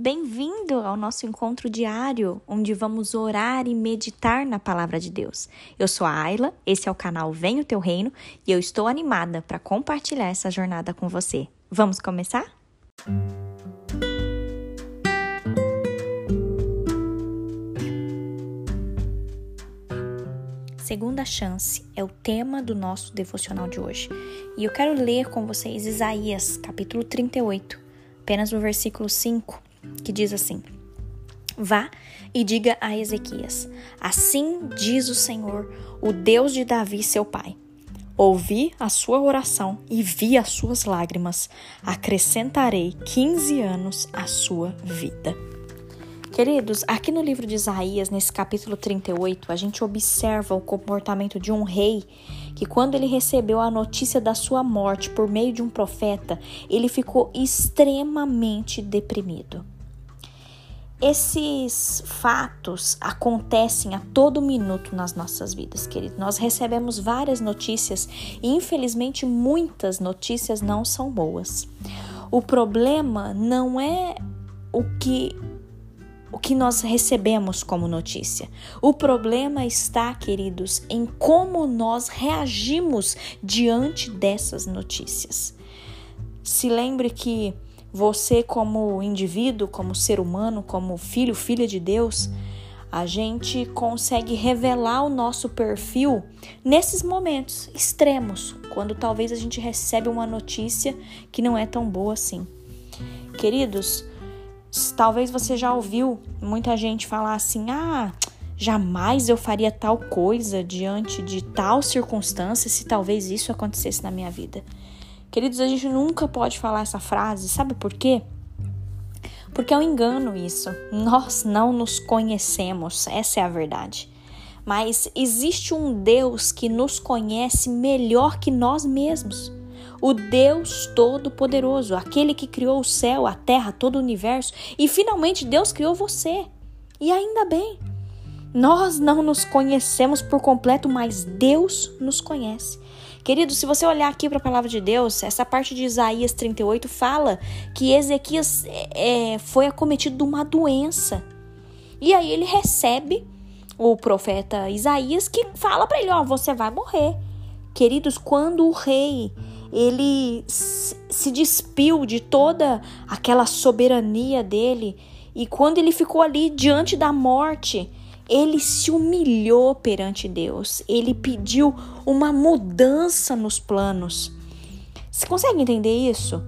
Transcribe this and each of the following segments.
Bem-vindo ao nosso encontro diário, onde vamos orar e meditar na palavra de Deus. Eu sou a Ayla, esse é o canal Vem o Teu Reino e eu estou animada para compartilhar essa jornada com você. Vamos começar? Segunda chance é o tema do nosso devocional de hoje. E eu quero ler com vocês Isaías, capítulo 38, apenas no versículo 5 que diz assim: Vá e diga a Ezequias: Assim diz o Senhor, o Deus de Davi, seu pai. Ouvi a sua oração e vi as suas lágrimas. Acrescentarei 15 anos à sua vida. Queridos, aqui no livro de Isaías, nesse capítulo 38, a gente observa o comportamento de um rei que, quando ele recebeu a notícia da sua morte por meio de um profeta, ele ficou extremamente deprimido. Esses fatos acontecem a todo minuto nas nossas vidas, querido. Nós recebemos várias notícias e, infelizmente, muitas notícias não são boas. O problema não é o que o que nós recebemos como notícia. O problema está, queridos, em como nós reagimos diante dessas notícias. Se lembre que você, como indivíduo, como ser humano, como filho, filha de Deus, a gente consegue revelar o nosso perfil nesses momentos extremos, quando talvez a gente recebe uma notícia que não é tão boa assim. Queridos, talvez você já ouviu muita gente falar assim: ah, jamais eu faria tal coisa diante de tal circunstância se talvez isso acontecesse na minha vida. Queridos, a gente nunca pode falar essa frase, sabe por quê? Porque é um engano isso. Nós não nos conhecemos, essa é a verdade. Mas existe um Deus que nos conhece melhor que nós mesmos. O Deus Todo-Poderoso, aquele que criou o céu, a terra, todo o universo e finalmente Deus criou você. E ainda bem. Nós não nos conhecemos por completo, mas Deus nos conhece. Querido, se você olhar aqui para a palavra de Deus, essa parte de Isaías 38 fala que Ezequias é, foi acometido de uma doença. E aí ele recebe o profeta Isaías que fala para ele: Ó, oh, você vai morrer. Queridos, quando o rei ele se despiu de toda aquela soberania dele e quando ele ficou ali diante da morte, ele se humilhou perante Deus, ele pediu uma mudança nos planos. Você consegue entender isso?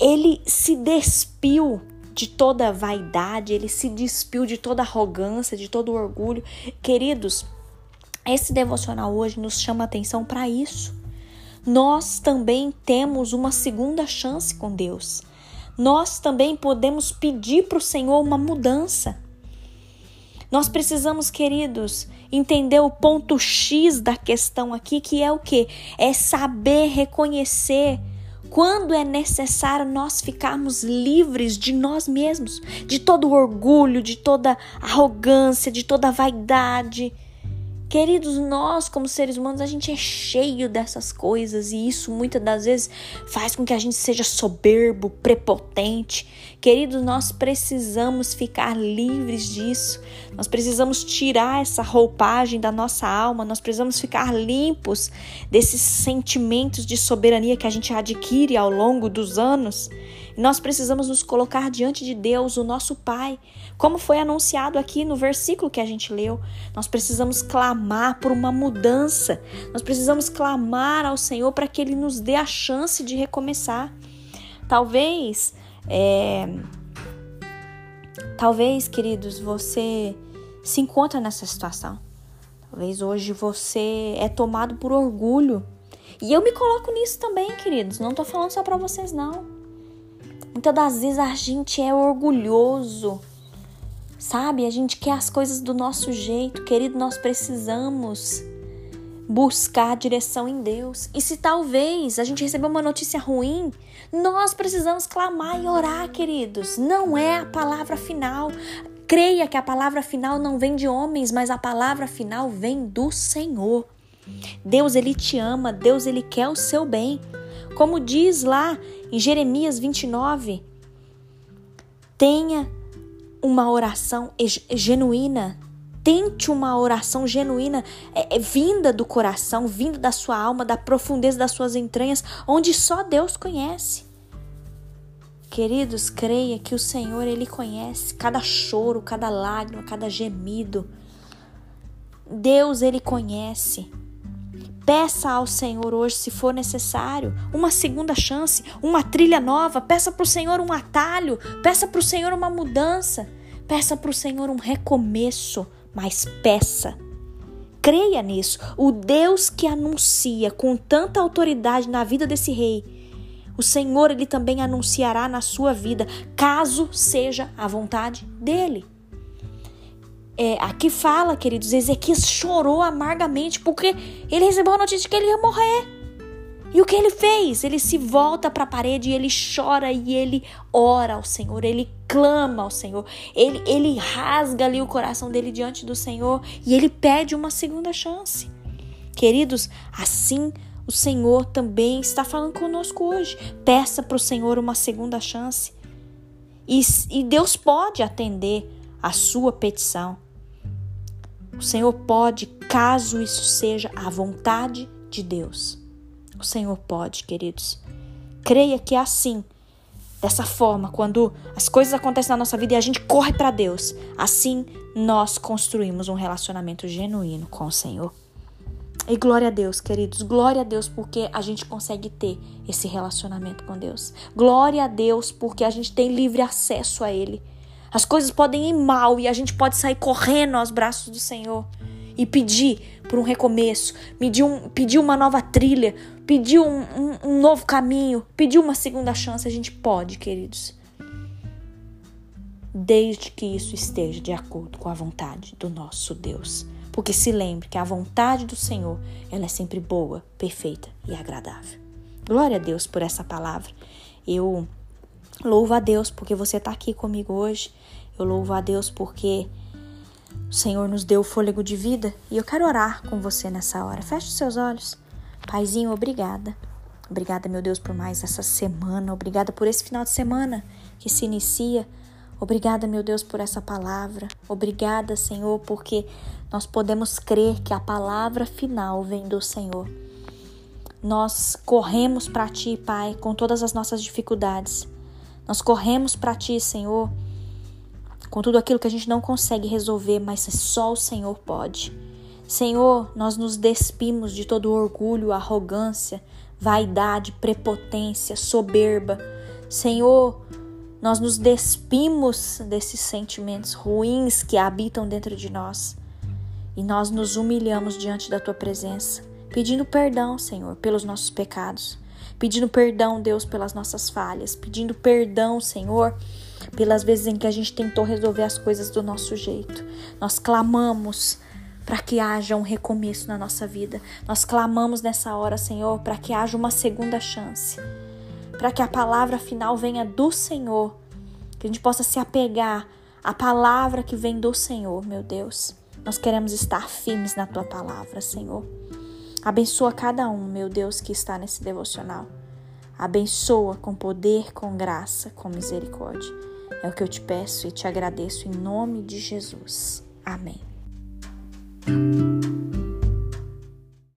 Ele se despiu de toda vaidade, ele se despiu de toda arrogância, de todo orgulho. Queridos, esse devocional hoje nos chama atenção para isso. Nós também temos uma segunda chance com Deus. Nós também podemos pedir para o Senhor uma mudança. Nós precisamos, queridos, entender o ponto X da questão aqui, que é o que? É saber reconhecer quando é necessário nós ficarmos livres de nós mesmos, de todo orgulho, de toda arrogância, de toda vaidade Queridos, nós, como seres humanos, a gente é cheio dessas coisas e isso muitas das vezes faz com que a gente seja soberbo, prepotente. Queridos, nós precisamos ficar livres disso. Nós precisamos tirar essa roupagem da nossa alma, nós precisamos ficar limpos desses sentimentos de soberania que a gente adquire ao longo dos anos. Nós precisamos nos colocar diante de Deus, o nosso Pai, como foi anunciado aqui no versículo que a gente leu. Nós precisamos clamar por uma mudança. Nós precisamos clamar ao Senhor para que Ele nos dê a chance de recomeçar. Talvez, é... talvez, queridos, você se encontra nessa situação. Talvez hoje você é tomado por orgulho. E eu me coloco nisso também, queridos. Não tô falando só para vocês, não. Muitas das vezes a gente é orgulhoso, sabe? A gente quer as coisas do nosso jeito, querido. Nós precisamos buscar direção em Deus. E se talvez a gente receber uma notícia ruim, nós precisamos clamar e orar, queridos. Não é a palavra final. Creia que a palavra final não vem de homens, mas a palavra final vem do Senhor. Deus ele te ama, Deus ele quer o seu bem. Como diz lá em Jeremias 29, tenha uma oração genuína. Tente uma oração genuína, é, é, vinda do coração, vinda da sua alma, da profundeza das suas entranhas, onde só Deus conhece. Queridos, creia que o Senhor, Ele conhece cada choro, cada lágrima, cada gemido. Deus, Ele conhece. Peça ao Senhor hoje, se for necessário, uma segunda chance, uma trilha nova. Peça para o Senhor um atalho. Peça para o Senhor uma mudança. Peça para o Senhor um recomeço. Mas peça. Creia nisso. O Deus que anuncia com tanta autoridade na vida desse rei, o Senhor ele também anunciará na sua vida, caso seja a vontade dele é, aqui fala, queridos, Ezequias chorou amargamente porque ele recebeu a notícia de que ele ia morrer. E o que ele fez? Ele se volta para a parede e ele chora e ele ora ao Senhor, ele clama ao Senhor, ele, ele rasga ali o coração dele diante do Senhor e ele pede uma segunda chance. Queridos, assim o Senhor também está falando conosco hoje. Peça para o Senhor uma segunda chance. E, e Deus pode atender a sua petição. O Senhor pode, caso isso seja a vontade de Deus. O Senhor pode, queridos. Creia que é assim, dessa forma, quando as coisas acontecem na nossa vida e a gente corre para Deus, assim nós construímos um relacionamento genuíno com o Senhor. E glória a Deus, queridos, glória a Deus porque a gente consegue ter esse relacionamento com Deus. Glória a Deus porque a gente tem livre acesso a Ele. As coisas podem ir mal e a gente pode sair correndo aos braços do Senhor e pedir por um recomeço, pedir, um, pedir uma nova trilha, pedir um, um, um novo caminho, pedir uma segunda chance. A gente pode, queridos. Desde que isso esteja de acordo com a vontade do nosso Deus. Porque se lembre que a vontade do Senhor, ela é sempre boa, perfeita e agradável. Glória a Deus por essa palavra. Eu Louvo a Deus porque você está aqui comigo hoje. Eu louvo a Deus porque o Senhor nos deu o fôlego de vida e eu quero orar com você nessa hora. Feche os seus olhos. Paizinho, obrigada. Obrigada, meu Deus, por mais essa semana. Obrigada por esse final de semana que se inicia. Obrigada, meu Deus, por essa palavra. Obrigada, Senhor, porque nós podemos crer que a palavra final vem do Senhor. Nós corremos para Ti, Pai, com todas as nossas dificuldades. Nós corremos para Ti, Senhor, com tudo aquilo que a gente não consegue resolver, mas só o Senhor pode. Senhor, nós nos despimos de todo orgulho, arrogância, vaidade, prepotência, soberba. Senhor, nós nos despimos desses sentimentos ruins que habitam dentro de nós e nós nos humilhamos diante da tua presença, pedindo perdão, Senhor, pelos nossos pecados pedindo perdão, Deus, pelas nossas falhas, pedindo perdão, Senhor, pelas vezes em que a gente tentou resolver as coisas do nosso jeito. Nós clamamos para que haja um recomeço na nossa vida. Nós clamamos nessa hora, Senhor, para que haja uma segunda chance. Para que a palavra final venha do Senhor. Que a gente possa se apegar à palavra que vem do Senhor, meu Deus. Nós queremos estar firmes na tua palavra, Senhor. Abençoa cada um, meu Deus, que está nesse devocional. Abençoa com poder, com graça, com misericórdia. É o que eu te peço e te agradeço em nome de Jesus. Amém.